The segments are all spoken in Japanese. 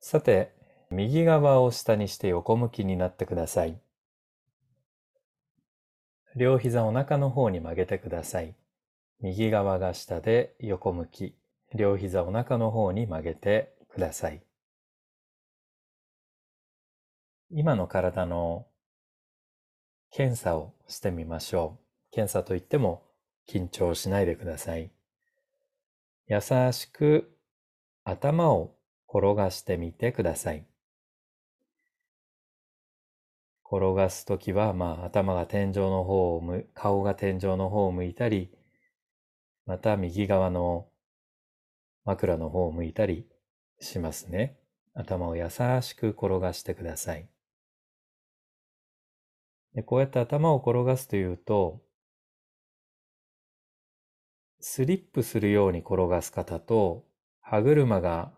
さて、右側を下にして横向きになってください。両膝お腹の方に曲げてください。右側が下で横向き、両膝お腹の方に曲げてください。今の体の検査をしてみましょう。検査といっても緊張しないでください。優しく頭を転がしてみてください。転がすときは、まあ、頭が天井の方を向、顔が天井の方を向いたり、また右側の枕の方を向いたりしますね。頭を優しく転がしてください。でこうやって頭を転がすというと、スリップするように転がす方と、歯車が、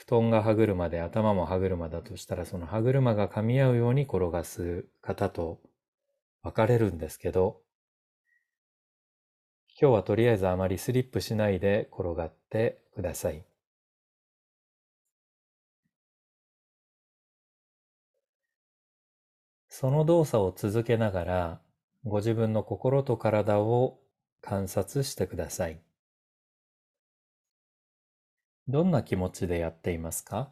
布団が歯車で頭も歯車だとしたら、その歯車が噛み合うように転がす方と分かれるんですけど、今日はとりあえずあまりスリップしないで転がってください。その動作を続けながら、ご自分の心と体を観察してください。どんな気持ちでやっていますか？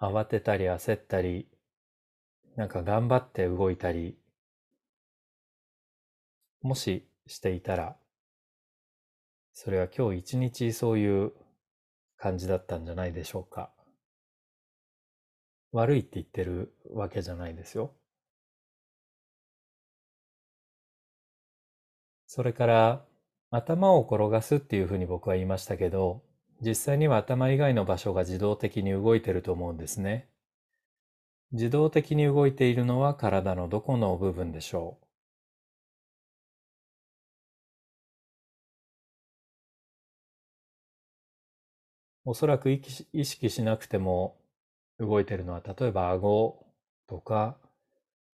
慌てたり焦ったり、なんか頑張って動いたり、もししていたら、それは今日一日そういう感じだったんじゃないでしょうか。悪いって言ってるわけじゃないですよ。それから頭を転がすっていうふうに僕は言いましたけど、実際には頭以外の場所が自動的に動いてると思うんですね。自動的に動いているのは体のどこの部分でしょうおそらく意識しなくても動いているのは、例えば顎とか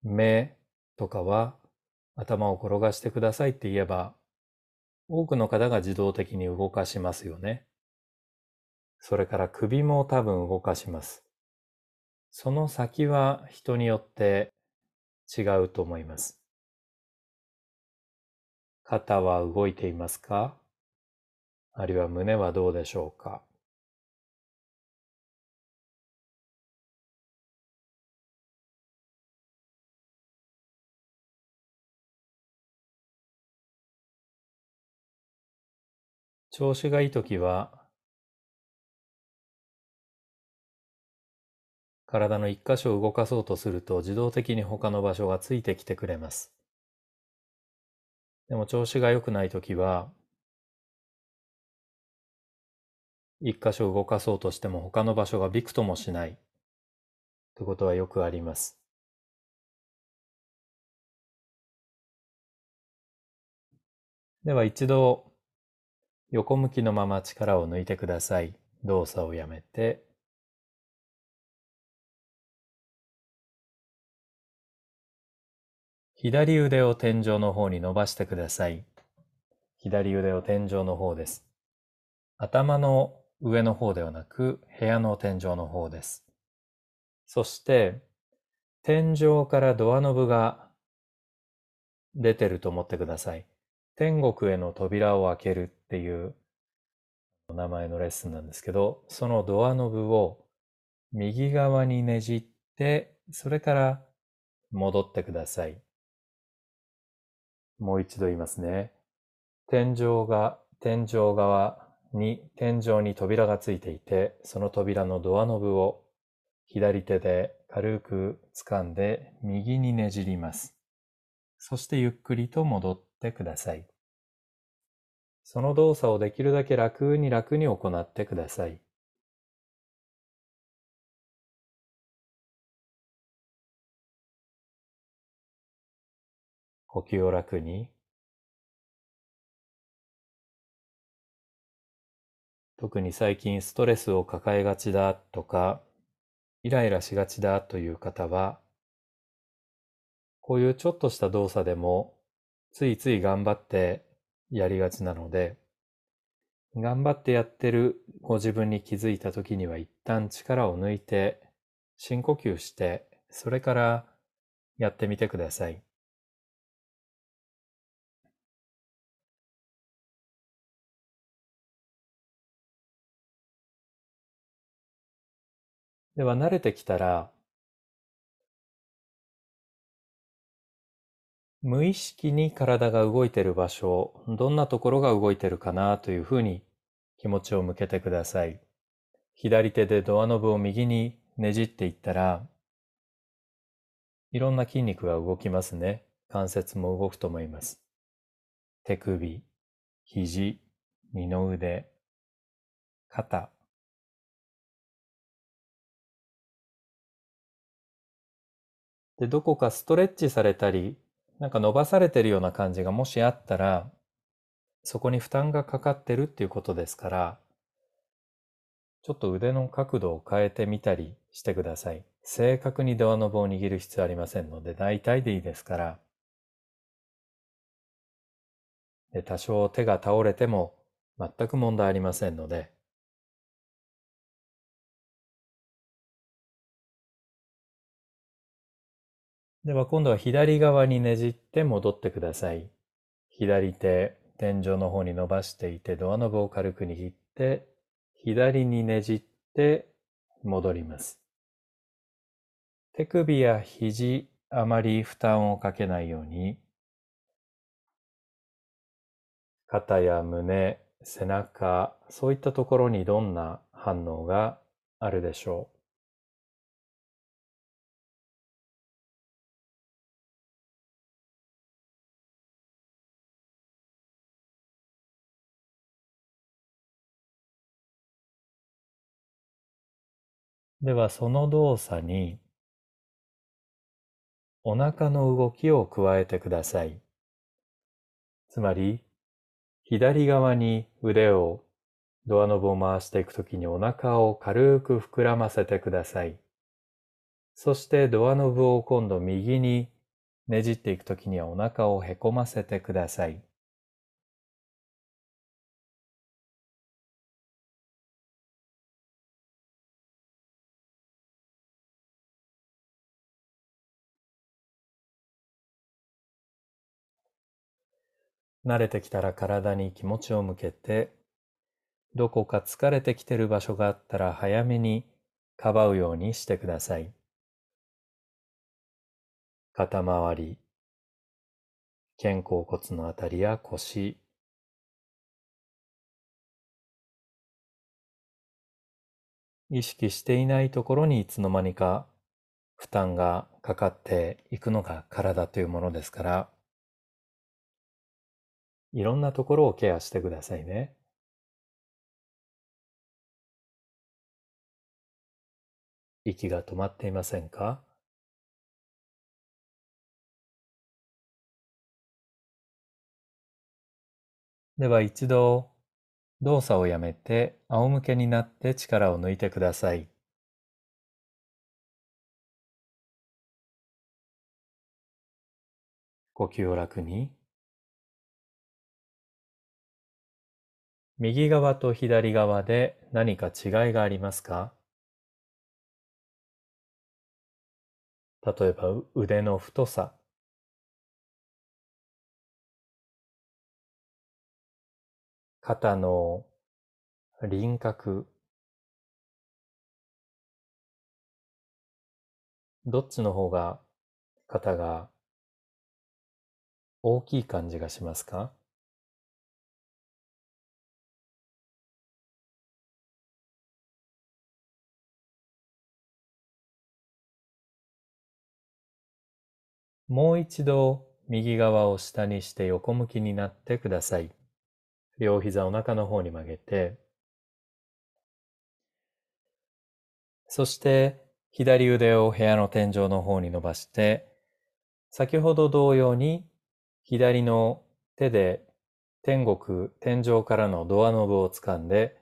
目とかは頭を転がしてくださいって言えば、多くの方が自動的に動かしますよね。それから首も多分動かします。その先は人によって違うと思います。肩は動いていますか？あるいは胸はどうでしょうか？調子がいいときは、体の一箇所を動かそうとすると自動的に他の場所がついてきてくれます。でも調子が良くないときは、一箇所動かそうとしても他の場所がびくともしないということはよくあります。では一度横向きのまま力を抜いてください。動作をやめて、左腕を天井の方に伸ばしてください。左腕を天井の方です。頭の上の方ではなく、部屋の天井の方です。そして、天井からドアノブが出てると思ってください。天国への扉を開けるっていう名前のレッスンなんですけど、そのドアノブを右側にねじって、それから戻ってください。もう一度言いますね。天井が、天井側に、天井に扉がついていて、その扉のドアノブを左手で軽く掴んで右にねじります。そしてゆっくりと戻ってください。その動作をできるだけ楽に楽に行ってください。呼吸を楽に。特に最近ストレスを抱えがちだとか、イライラしがちだという方は、こういうちょっとした動作でもついつい頑張ってやりがちなので、頑張ってやってるご自分に気づいた時には一旦力を抜いて深呼吸して、それからやってみてください。では慣れてきたら、無意識に体が動いている場所、どんなところが動いているかなというふうに気持ちを向けてください。左手でドアノブを右にねじっていったら、いろんな筋肉が動きますね。関節も動くと思います。手首、肘、二の腕、肩、で、どこかストレッチされたり、なんか伸ばされてるような感じがもしあったら、そこに負担がかかってるっていうことですから、ちょっと腕の角度を変えてみたりしてください。正確にドアノブを握る必要ありませんので、大体でいいですから。で多少手が倒れても全く問題ありませんので、では今度は左側にねじって戻ってください。左手、天井の方に伸ばしていてドアノブを軽く握って、左にねじって戻ります。手首や肘、あまり負担をかけないように、肩や胸、背中、そういったところにどんな反応があるでしょう。ではその動作にお腹の動きを加えてください。つまり左側に腕をドアノブを回していくときにお腹を軽く膨らませてください。そしてドアノブを今度右にねじっていくときにはお腹をへこませてください。慣れてきたら体に気持ちを向けて、どこか疲れてきてる場所があったら早めにかばうようにしてください。肩周り、肩甲骨のあたりや腰、意識していないところにいつの間にか負担がかかっていくのが体というものですから、いろんなところをケアしてくださいね。息が止まっていませんか？では一度動作をやめて仰向けになって力を抜いてください。呼吸を楽に。右側と左側で何か違いがありますか？例えば腕の太さ、肩の輪郭、どっちの方が肩が大きい感じがしますか？もう一度右側を下にして横向きになってください。両膝お腹の方に曲げて、そして左腕を部屋の天井の方に伸ばして、先ほど同様に左の手で天国、天井からのドアノブを掴んで、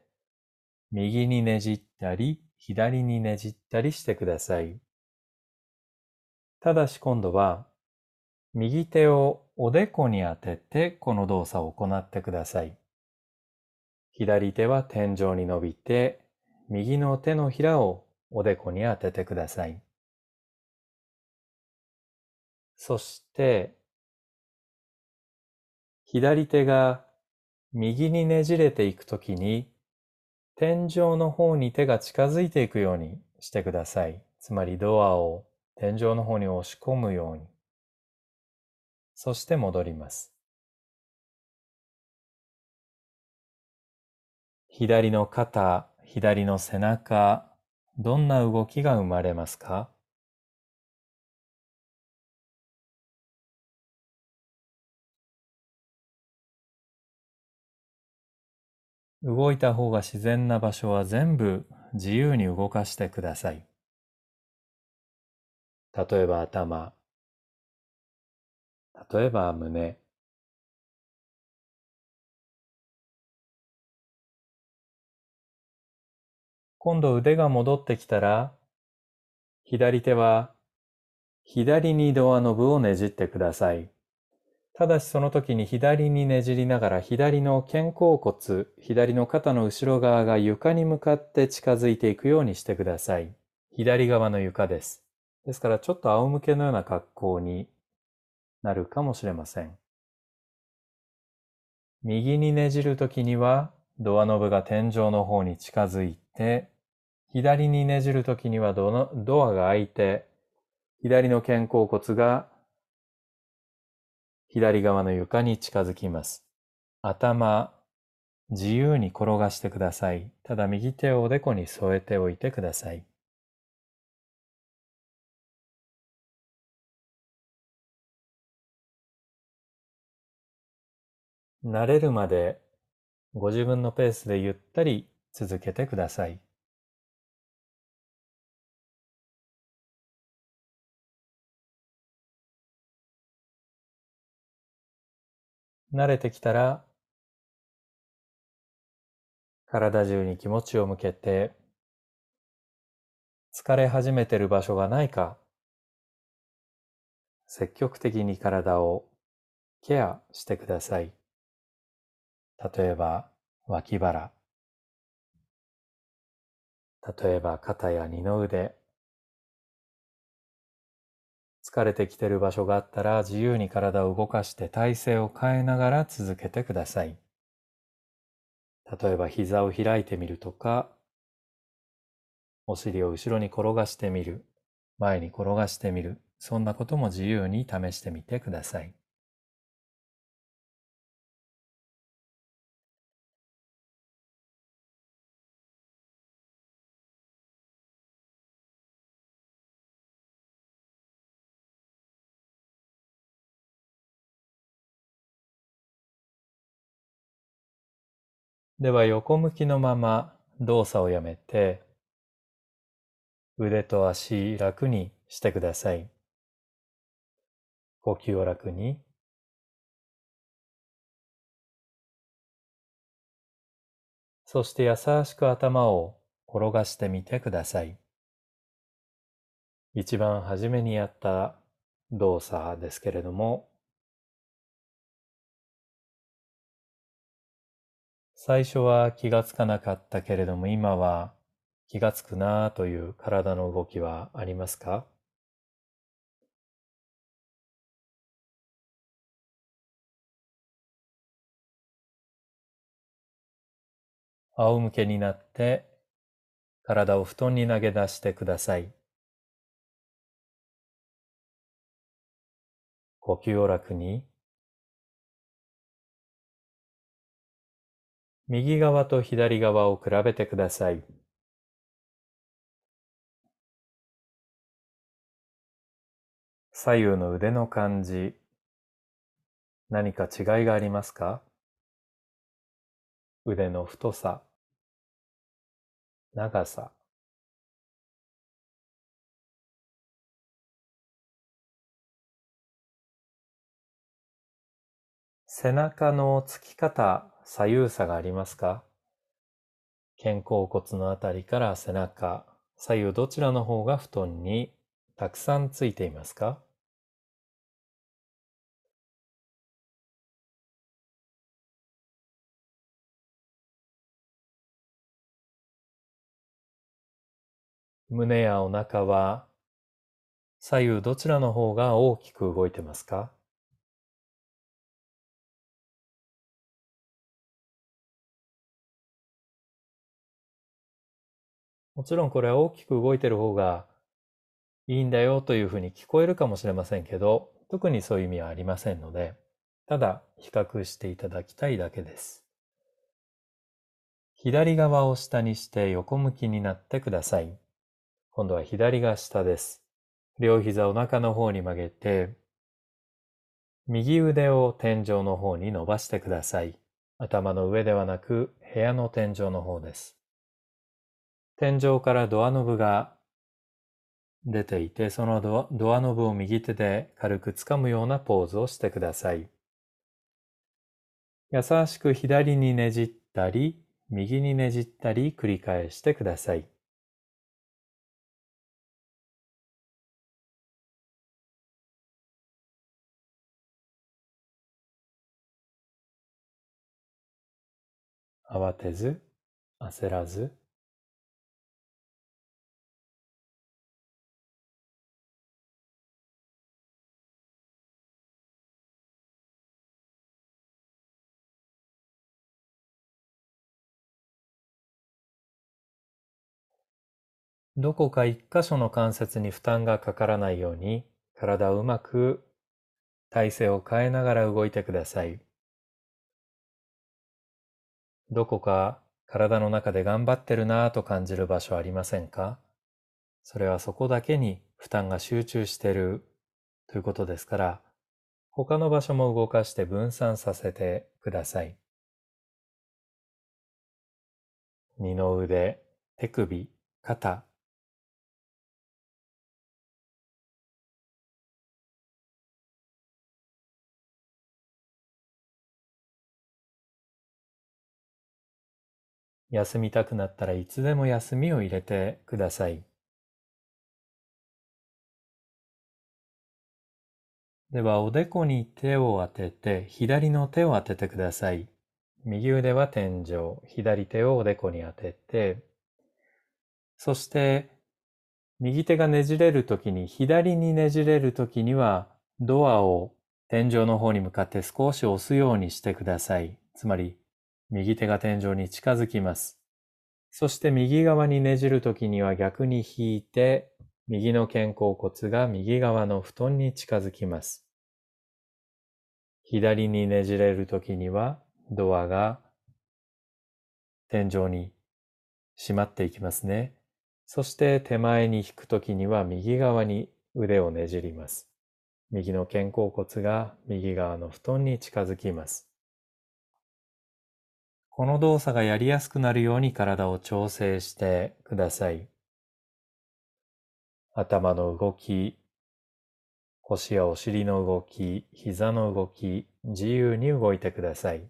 右にねじったり、左にねじったりしてください。ただし今度は右手をおでこに当ててこの動作を行ってください。左手は天井に伸びて、右の手のひらをおでこに当ててください。そして、左手が右にねじれていくときに、天井の方に手が近づいていくようにしてください。つまりドアを天井の方に押し込むように。そして戻ります。左の肩、左の背中、どんな動きが生まれますか？動いた方が自然な場所は全部自由に動かしてください。例えば頭、例えば胸、今度腕が戻ってきたら、左手は左にドアノブをねじってください。ただしその時に左にねじりながら左の肩甲骨、左の肩の後ろ側が床に向かって近づいていくようにしてください。左側の床です。ですからちょっと仰向けのような格好になるかもしれません。右にねじるときにはドアノブが天井の方に近づいて左にねじるときにはドアが開いて、左の肩甲骨が左側の床に近づきます。頭、自由に転がしてください。ただ右手をおでこに添えておいてください。慣れるまでご自分のペースでゆったり続けてください。慣れてきたら、体中に気持ちを向けて、疲れ始めてる場所がないか、積極的に体をケアしてください。例えば、脇腹。例えば、肩や二の腕。疲れてきてる場所があったら自由に体を動かして体勢を変えながら続けてください。例えば膝を開いてみるとか、お尻を後ろに転がしてみる、前に転がしてみる、そんなことも自由に試してみてください。では横向きのまま動作をやめて腕と足楽にしてください。呼吸を楽に。そして優しく頭を転がしてみてください。一番初めにやった動作ですけれども、最初は気がつかなかったけれども今は気がつくなという体の動きはありますか？仰向けになって体を布団に投げ出してください。呼吸を楽に。右側と左側を比べてください。左右の腕の感じ、何か違いがありますか？腕の太さ、長さ、背中のつき方、左右差がありますか？肩甲骨のあたりから背中、左右どちらの方が布団にたくさんついていますか？胸やお腹は左右どちらの方が大きく動いてますか？もちろんこれは大きく動いてる方がいいんだよというふうに聞こえるかもしれませんけど、特にそういう意味はありませんので、ただ比較していただきたいだけです。左側を下にして横向きになってください。今度は左が下です。両膝お腹の方に曲げて、右腕を天井の方に伸ばしてください。頭の上ではなく部屋の天井の方です。天井からドアノブが出ていて、そのドアノブを右手で軽く掴むようなポーズをしてください。優しく左にねじったり、右にねじったり繰り返してください。慌てず、焦らず、どこか一箇所の関節に負担がかからないように体をうまく体勢を変えながら動いてください。どこか体の中で頑張ってるなぁと感じる場所ありませんか？それはそこだけに負担が集中してるということですから、他の場所も動かして分散させてください。二の腕、手首、肩、休みたくなったらいつでも休みを入れてください。では、おでこに手を当てて、左の手を当ててください。右腕は天井、左手をおでこに当てて、そして、右手がねじれるときに、左にねじれるときには、ドアを天井の方に向かって少し押すようにしてください。つまり、右手が天井に近づきます。そして右側にねじるときには逆に引いて、右の肩甲骨が右側の布団に近づきます。左にねじれるときにはドアが天井に閉まっていきますね。そして手前に引くときには右側に腕をねじります。右の肩甲骨が右側の布団に近づきます。この動作がやりやすくなるように体を調整してください。頭の動き、腰やお尻の動き、膝の動き、自由に動いてください。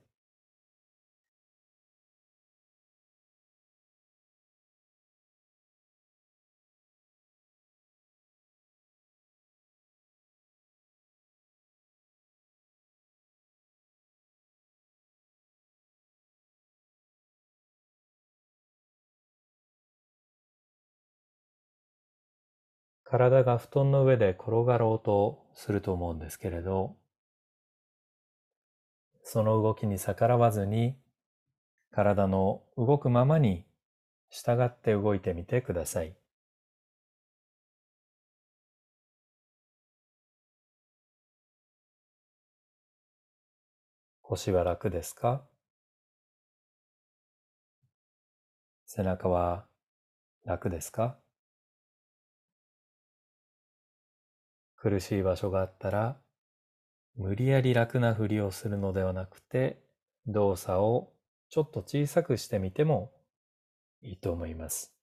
体が布団の上で転がろうとすると思うんですけれど、その動きに逆らわずに、体の動くままに従って動いてみてください。腰は楽ですか？背中は楽ですか？苦しい場所があったら、無理やり楽なふりをするのではなくて、動作をちょっと小さくしてみてもいいと思います。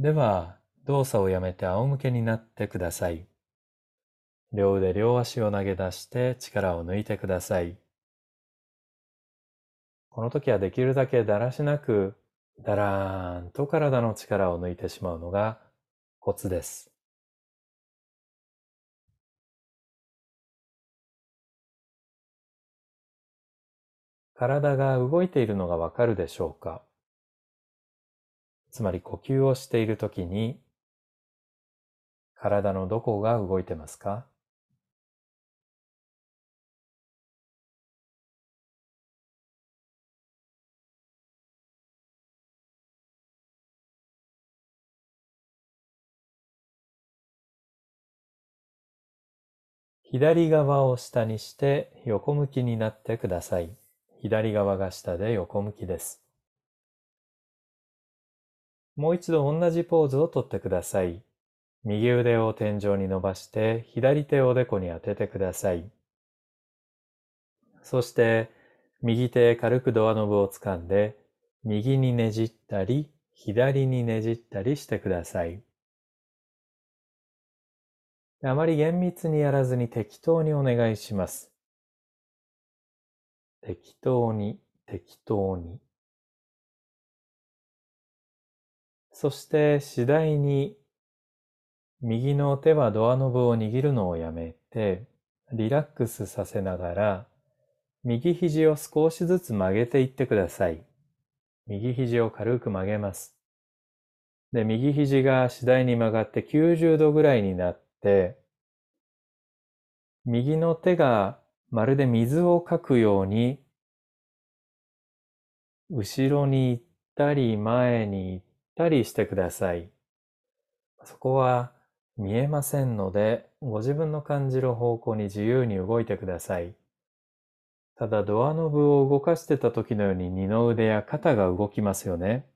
では、動作をやめて仰向けになってください。両腕両足を投げ出して力を抜いてください。この時はできるだけだらしなく、だらーんと体の力を抜いてしまうのがコツです。体が動いているのがわかるでしょうか？つまり呼吸をしているときに体のどこが動いてますか？左側を下にして横向きになってください。左側が下で横向きです。もう一度同じポーズをとってください。右腕を天井に伸ばして左手をおでこに当ててください。そして右手軽くドアノブを掴んで右にねじったり左にねじったりしてください。あまり厳密にやらずに適当にお願いします。適当に、適当に。そして次第に右の手はドアノブを握るのをやめてリラックスさせながら右肘を少しずつ曲げていってください。右肘を軽く曲げます。で、右肘が次第に曲がって90度ぐらいになって、右の手がまるで水をかくように、後ろに行ったり前に行ったりしてください。そこは見えませんので、ご自分の感じる方向に自由に動いてください。ただドアノブを動かしてた時のように二の腕や肩が動きますよね。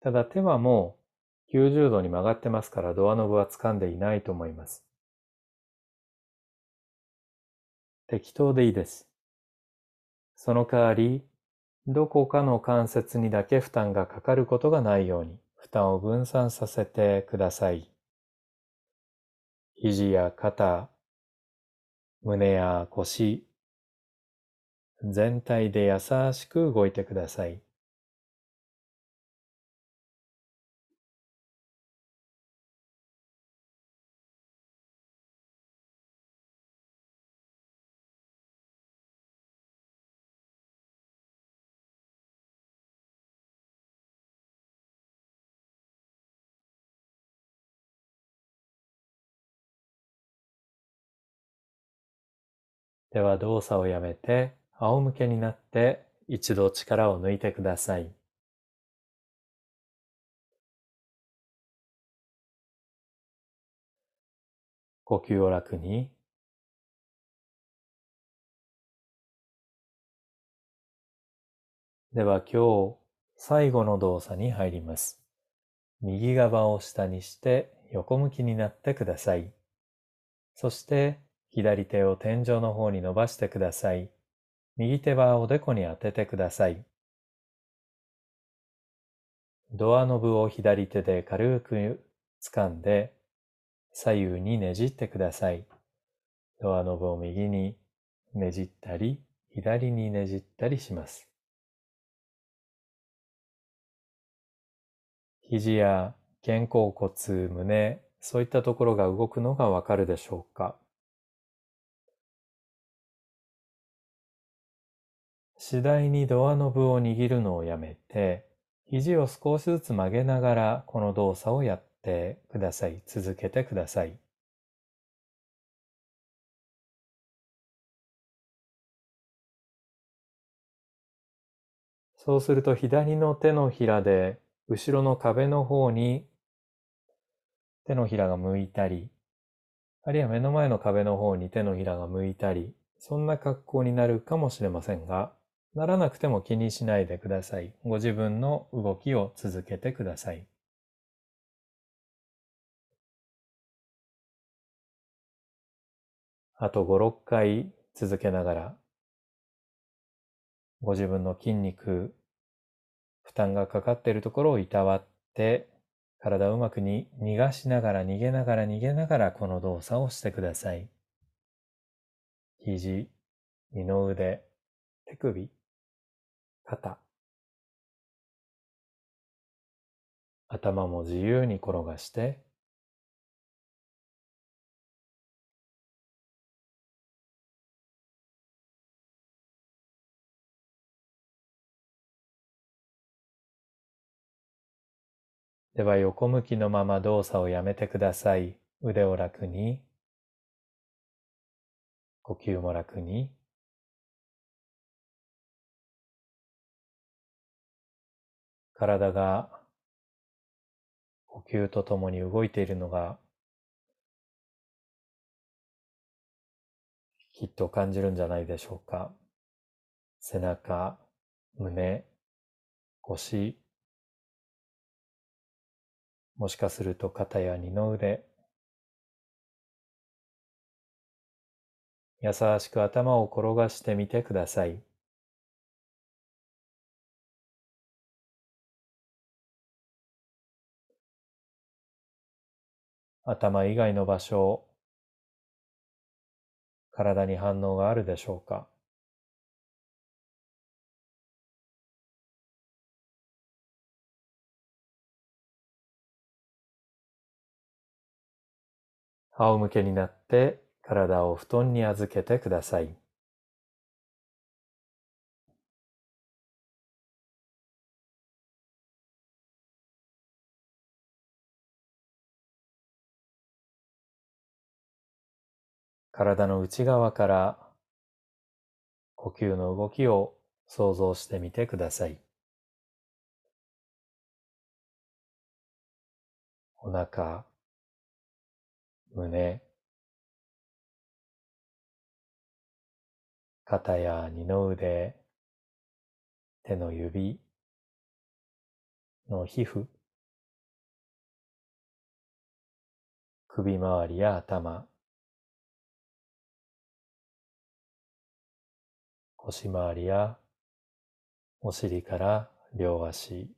ただ手はもう90度に曲がってますからドアノブは掴んでいないと思います。適当でいいです。その代わり、どこかの関節にだけ負担がかかることがないように、負担を分散させてください。肘や肩、胸や腰、全体で優しく動いてください。では動作をやめて仰向けになって一度力を抜いてください。呼吸を楽に。では今日最後の動作に入ります。右側を下にして横向きになってください。そして左手を天井の方に伸ばしてください。右手はおでこに当ててください。ドアノブを左手で軽く掴んで左右にねじってください。ドアノブを右にねじったり左にねじったりします。肘や肩甲骨、胸、そういったところが動くのがわかるでしょうか？次第にドアノブを握るのをやめて、肘を少しずつ曲げながらこの動作をやってください。続けてください。そうすると左の手のひらで後ろの壁の方に手のひらが向いたり、あるいは目の前の壁の方に手のひらが向いたり、そんな格好になるかもしれませんが、ならなくても気にしないでください。ご自分の動きを続けてください。あと5、6回続けながら、ご自分の筋肉、負担がかかっているところをいたわって、体をうまくに逃がしながら逃げながら逃げながらこの動作をしてください。肘、二の腕、手首、肩頭も自由に転がしてでは横向きのまま動作をやめてください。腕を楽に、呼吸も楽に。体が呼吸とともに動いているのがきっと感じるんじゃないでしょうか。背中、胸、腰、もしかすると肩や二の腕、優しく頭を転がしてみてください。頭以外の場所、体に反応があるでしょうか？仰向けになって体を布団に預けてください。体の内側から呼吸の動きを想像してみてください。お腹、胸、肩や二の腕、手の指の皮膚、首周りや頭、腰回りやお尻から両足、